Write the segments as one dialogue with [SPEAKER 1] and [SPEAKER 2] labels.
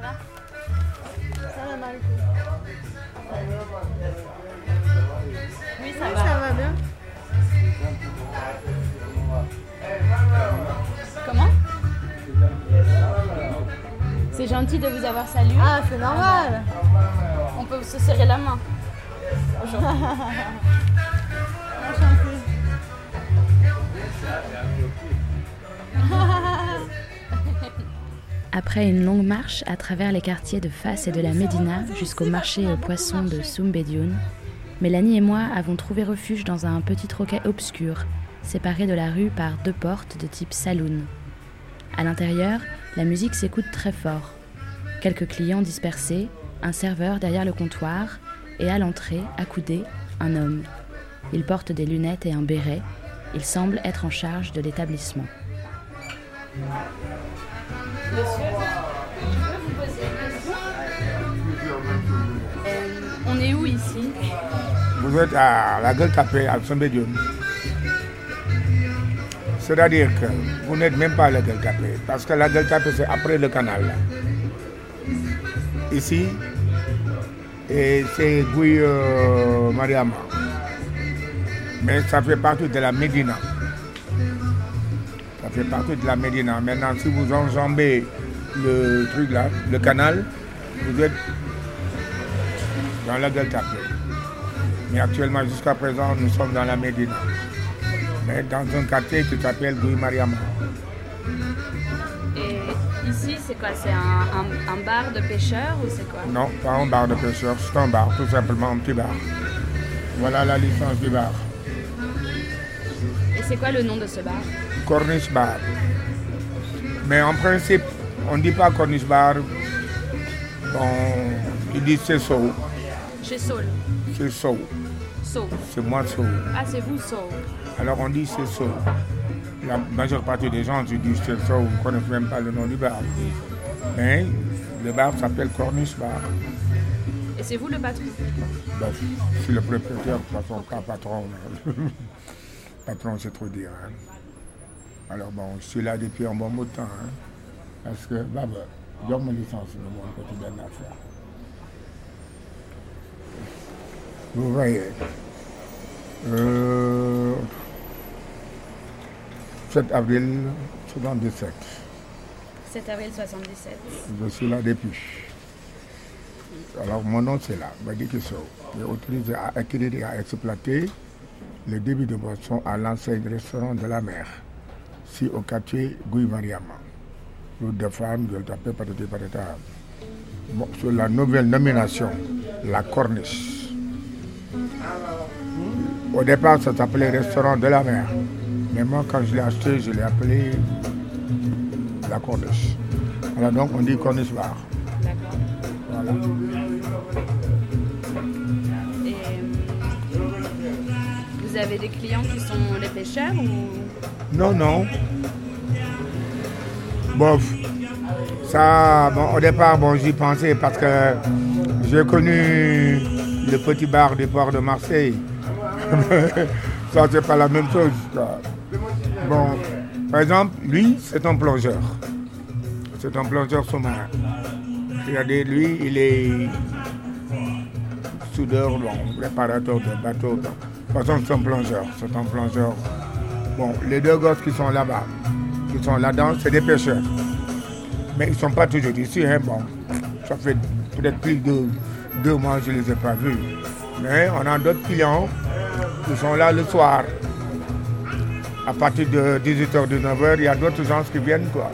[SPEAKER 1] Ça va?
[SPEAKER 2] Ça va mal.
[SPEAKER 1] Oui, ça
[SPEAKER 2] Oui,
[SPEAKER 1] va.
[SPEAKER 2] ça va bien.
[SPEAKER 1] Comment? C'est gentil de vous avoir salué.
[SPEAKER 2] Ah, c'est normal.
[SPEAKER 1] On peut se serrer la main.
[SPEAKER 2] Enchanté.
[SPEAKER 3] Après une longue marche à travers les quartiers de Fas et de la Médina jusqu'au marché aux poissons de Soumbedioun, Mélanie et moi avons trouvé refuge dans un petit troquet obscur, séparé de la rue par deux portes de type saloon. À l'intérieur, la musique s'écoute très fort. Quelques clients dispersés, un serveur derrière le comptoir, et à l'entrée, accoudé, un homme. Il porte des lunettes et un béret. Il semble être en charge de l'établissement.
[SPEAKER 1] Euh, On est où ici
[SPEAKER 4] Vous êtes à la gueule tapée à Sombédioune. C'est-à-dire que vous n'êtes même pas à la gueule tapée, parce que la gueule tapée, c'est après le canal. là. Ici, c'est Gouy euh, Mariama. Mais ça fait partie de la Médina. Ça fait partie de la Médina. Maintenant, si vous enjambez le truc là, le canal, vous êtes dans la tapée. Mais actuellement, jusqu'à présent, nous sommes dans la Médina. Mais dans un quartier qui s'appelle Gouy Mariama.
[SPEAKER 1] Et ici, c'est quoi? C'est un, un- un bar de pêcheurs ou c'est quoi?
[SPEAKER 4] Non, pas un bar de pêcheurs, c'est un bar, tout simplement un petit bar. Voilà la licence du bar.
[SPEAKER 1] Et c'est quoi le nom de ce bar?
[SPEAKER 4] Corniche Bar. Mais en principe, on ne dit pas Corniche Bar. Bon, ils disent c'est Soul.
[SPEAKER 1] Chez Saul.
[SPEAKER 4] C'est Soul.
[SPEAKER 1] Saul.
[SPEAKER 4] C'est moi Soul.
[SPEAKER 1] Ah, c'est vous, Saul.
[SPEAKER 4] Alors on dit c'est Soul. La majeure partie des gens disent c'est Soul ne connaissent même pas le nom du bar. Mais le bar s'appelle Corniche Bar.
[SPEAKER 1] Et c'est vous le patron?
[SPEAKER 4] Ben, je suis le propriétaire, façon, pas patron. patron, c'est trop dire. hein. Alors bon, je suis là depuis un bon bout de temps. hein. parce que, bah, bah, donne ma licence de mon quotidien d'affaires. Vous voyez. Euh, 7 avril 77.
[SPEAKER 1] 7 avril 77.
[SPEAKER 4] Je suis là depuis. Alors mon nom c'est là, Badi Kisso. J'ai autorisé à acquérir et à exploiter le débit de boisson à l'enseigne restaurant de la mer, si au quartier Gouy Mariama. Route de le tapais patati patata. Bon, sur la nouvelle nomination, la corniche. Au départ, ça s'appelait restaurant de la mer. Mais moi, quand je l'ai acheté, je l'ai appelé la corniche. Alors donc, on dit corniche bar. Voilà.
[SPEAKER 1] Euh, vous avez des clients qui sont les pêcheurs ou
[SPEAKER 4] Non, non. Bof. Ça, bon, au départ, bon, j'y pensais parce que j'ai connu le petit bar du port de Marseille. Ça, c'est pas la même chose. Bon, par exemple, lui, c'est un plongeur. C'est un plongeur sous-marin. Regardez, lui, il est soudeur, bon, réparateur de bateaux. De toute façon, c'est un plongeur. C'est un plongeur. Bon, les deux gosses qui sont là-bas, qui sont là-dedans, c'est des pêcheurs. Mais ils ne sont pas toujours ici. Hein, bon, ça fait peut-être plus de deux mois que je ne les ai pas vus. Mais on a d'autres clients qui sont là le soir. À partir de 18h, 19h, il y a d'autres gens qui viennent. Quoi.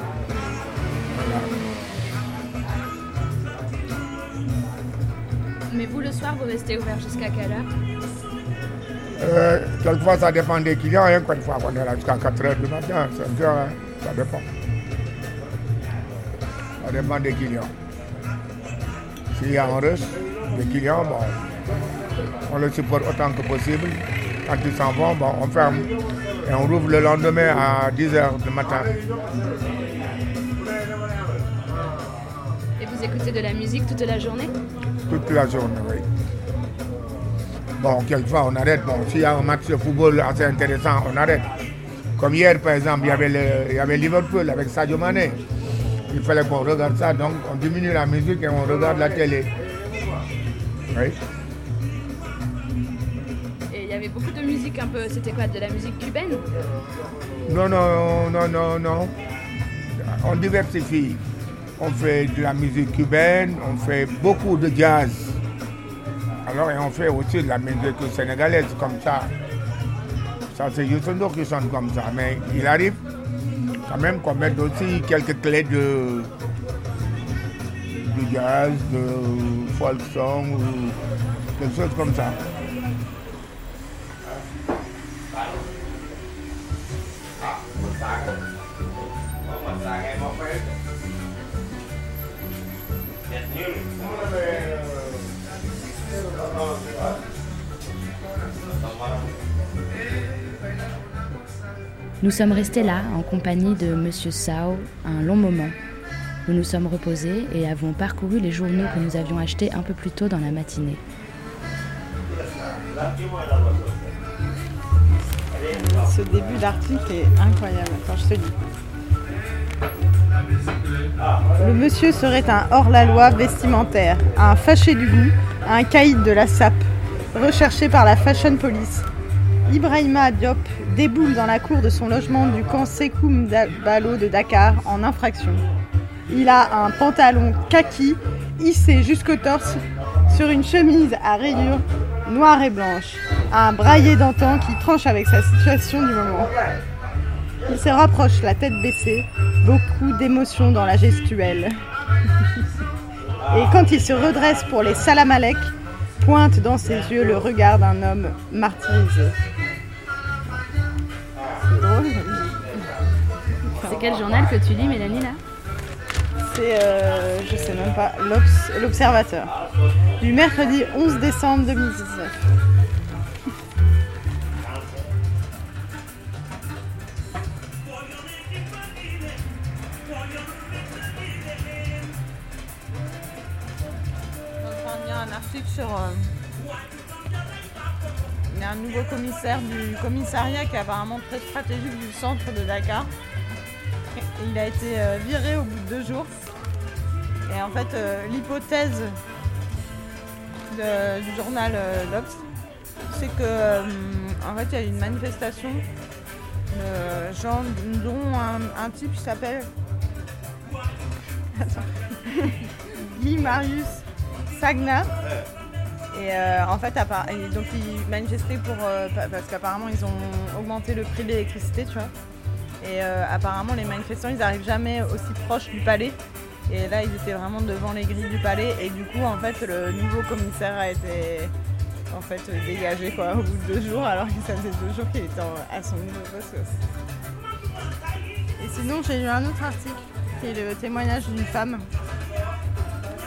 [SPEAKER 1] Mais vous, le soir, vous restez ouvert jusqu'à quelle heure?
[SPEAKER 4] Euh, quelquefois, ça dépend des clients. Hein, quelquefois, on est là jusqu'à 4h du matin, 5h, hein, ça dépend. Ça dépend des clients. S'il y a un rush, des clients, bon, on le supporte autant que possible. Quand ils s'en vont, bon, on ferme. Et on rouvre le lendemain à 10h du matin.
[SPEAKER 1] Et vous écoutez de la musique toute la journée?
[SPEAKER 4] Toute la journée, oui. Bon, quelquefois on arrête. Bon, s'il y a un match de football assez intéressant, on arrête. Comme hier, par exemple, il y avait, le- il y avait Liverpool avec Sadio Mané. il fallait qu'on regarde ça, donc on diminue la musique et on regarde la télé. Oui.
[SPEAKER 1] Et il y avait beaucoup de musique un peu. C'était quoi De la musique cubaine?
[SPEAKER 4] Non, non, non, non, non. On diversifie. On fait de la musique cubaine, on fait beaucoup de jazz. Alors, et on fait aussi de la musique sénégalaise comme ça. Ça, c'est Youssou qui chante comme ça. Mais il arrive quand même qu'on mette aussi quelques clés de, de jazz, de folk song ou quelque chose comme ça.
[SPEAKER 3] Nous sommes restés là, en compagnie de Monsieur Sao, un long moment. Nous nous sommes reposés et avons parcouru les journaux que nous avions achetés un peu plus tôt dans la matinée.
[SPEAKER 2] Ce début d'article est incroyable. Quand je te dis. Le monsieur serait un hors-la-loi vestimentaire, un fâché du goût, un caïd de la SAP, recherché par la Fashion Police. Ibrahima Diop déboule dans la cour de son logement du camp Sekoum Balo de Dakar en infraction. Il a un pantalon kaki hissé jusqu'au torse sur une chemise à rayures noire et blanche, un braillé d'antan qui tranche avec sa situation du moment. Il se rapproche, la tête baissée, beaucoup d'émotion dans la gestuelle. Et quand il se redresse pour les salam alek, pointe dans ses yeux le regard d'un homme martyrisé. C'est drôle.
[SPEAKER 1] C'est quel journal que tu lis, Mélanie, là?
[SPEAKER 2] C'est, euh, je sais même pas, l'Obs- l'Observateur. Du mercredi 11 décembre 2019. Sur. euh, il y a un nouveau commissaire du commissariat qui est apparemment très stratégique du centre de Dakar. Il a été euh, viré au bout de deux jours. Et en fait, euh, l'hypothèse du journal L'Obs, c'est que en fait, il y a eu une manifestation de gens dont un, un type s'appelle. Guy Marius Sagna. Et euh, en fait, donc ils manifestaient pour euh, pa- parce qu'apparemment ils ont augmenté le prix de l'électricité, tu vois. Et euh, apparemment, les manifestants, ils n'arrivent jamais aussi proche du palais. Et là, ils étaient vraiment devant les grilles du palais. Et du coup, en fait, le nouveau commissaire a été en fait dégagé quoi, au bout de deux jours, alors que ça faisait deux jours qu'il était à son nouveau poste. Et sinon, j'ai lu un autre article qui est le témoignage d'une femme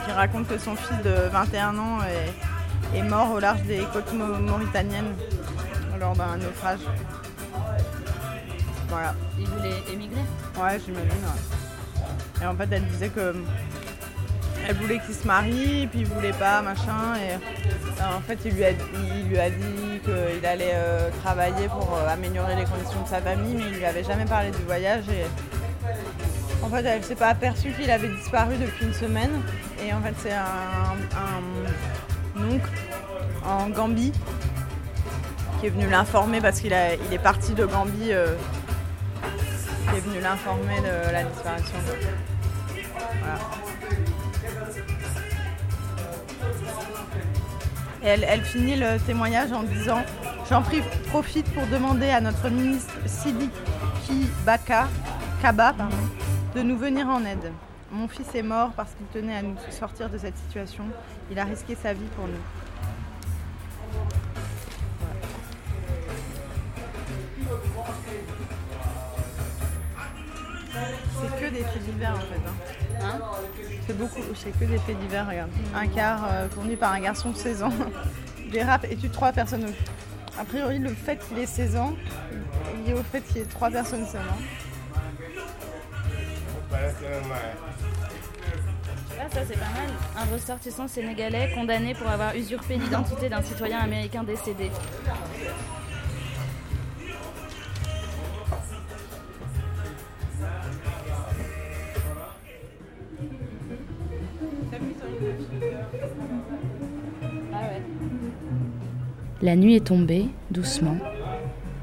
[SPEAKER 2] qui raconte que son fils de 21 ans est, est mort au large des côtes mau- mauritaniennes lors d'un naufrage. Voilà.
[SPEAKER 1] Il voulait émigrer
[SPEAKER 2] Ouais, j'imagine. ouais. Et en fait, elle disait que elle voulait qu'il se marie, puis il voulait pas, machin. Et en fait, il lui a, il lui a dit qu'il allait euh, travailler pour euh, améliorer les conditions de sa famille, mais il lui avait jamais parlé du voyage. Et en fait, elle s'est pas aperçue qu'il avait disparu depuis une semaine. Et en fait, c'est un, oncle en Gambie qui est venu l'informer parce qu'il est parti de Gambie. euh, qui est venu l'informer de la disparition. Voilà. Et elle, finit le témoignage en disant J'en profite pour demander à notre ministre Sidiki Baka, Kaba pardon, de nous venir en aide. Mon fils est mort parce qu'il tenait à nous sortir de cette situation. Il a risqué sa vie pour nous. C'est que des faits divers en fait. hein.
[SPEAKER 1] Hein
[SPEAKER 2] C'est beaucoup, c'est que des faits divers, regarde. Un car euh, conduit par un garçon de 16 ans dérape et tue trois personnes. A priori, le fait qu'il ait 16 ans est lié au fait qu'il y ait trois personnes seulement.
[SPEAKER 1] Ah, ça c'est pas mal. Un ressortissant sénégalais condamné pour avoir usurpé l'identité d'un citoyen américain décédé.
[SPEAKER 3] La nuit est tombée, doucement.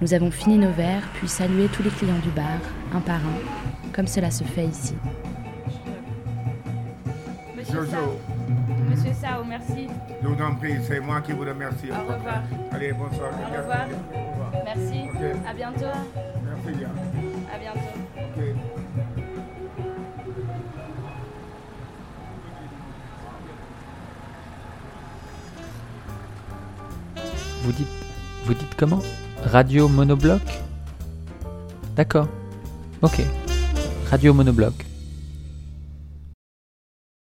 [SPEAKER 3] Nous avons fini nos verres, puis salué tous les clients du bar, un par un, comme cela se fait ici.
[SPEAKER 1] Monsieur
[SPEAKER 4] Jojo,
[SPEAKER 1] Sao. Monsieur Sao, merci.
[SPEAKER 4] je vous en prie, c'est moi qui vous remercie.
[SPEAKER 1] Au revoir.
[SPEAKER 4] Allez, bonsoir.
[SPEAKER 1] Au revoir.
[SPEAKER 4] Au revoir.
[SPEAKER 1] Merci.
[SPEAKER 4] Ok.
[SPEAKER 1] À bientôt.
[SPEAKER 4] Merci bien.
[SPEAKER 1] À bientôt.
[SPEAKER 5] Vous dites, vous dites comment? Radio Monobloc? D'accord. Ok. Radio Monobloc.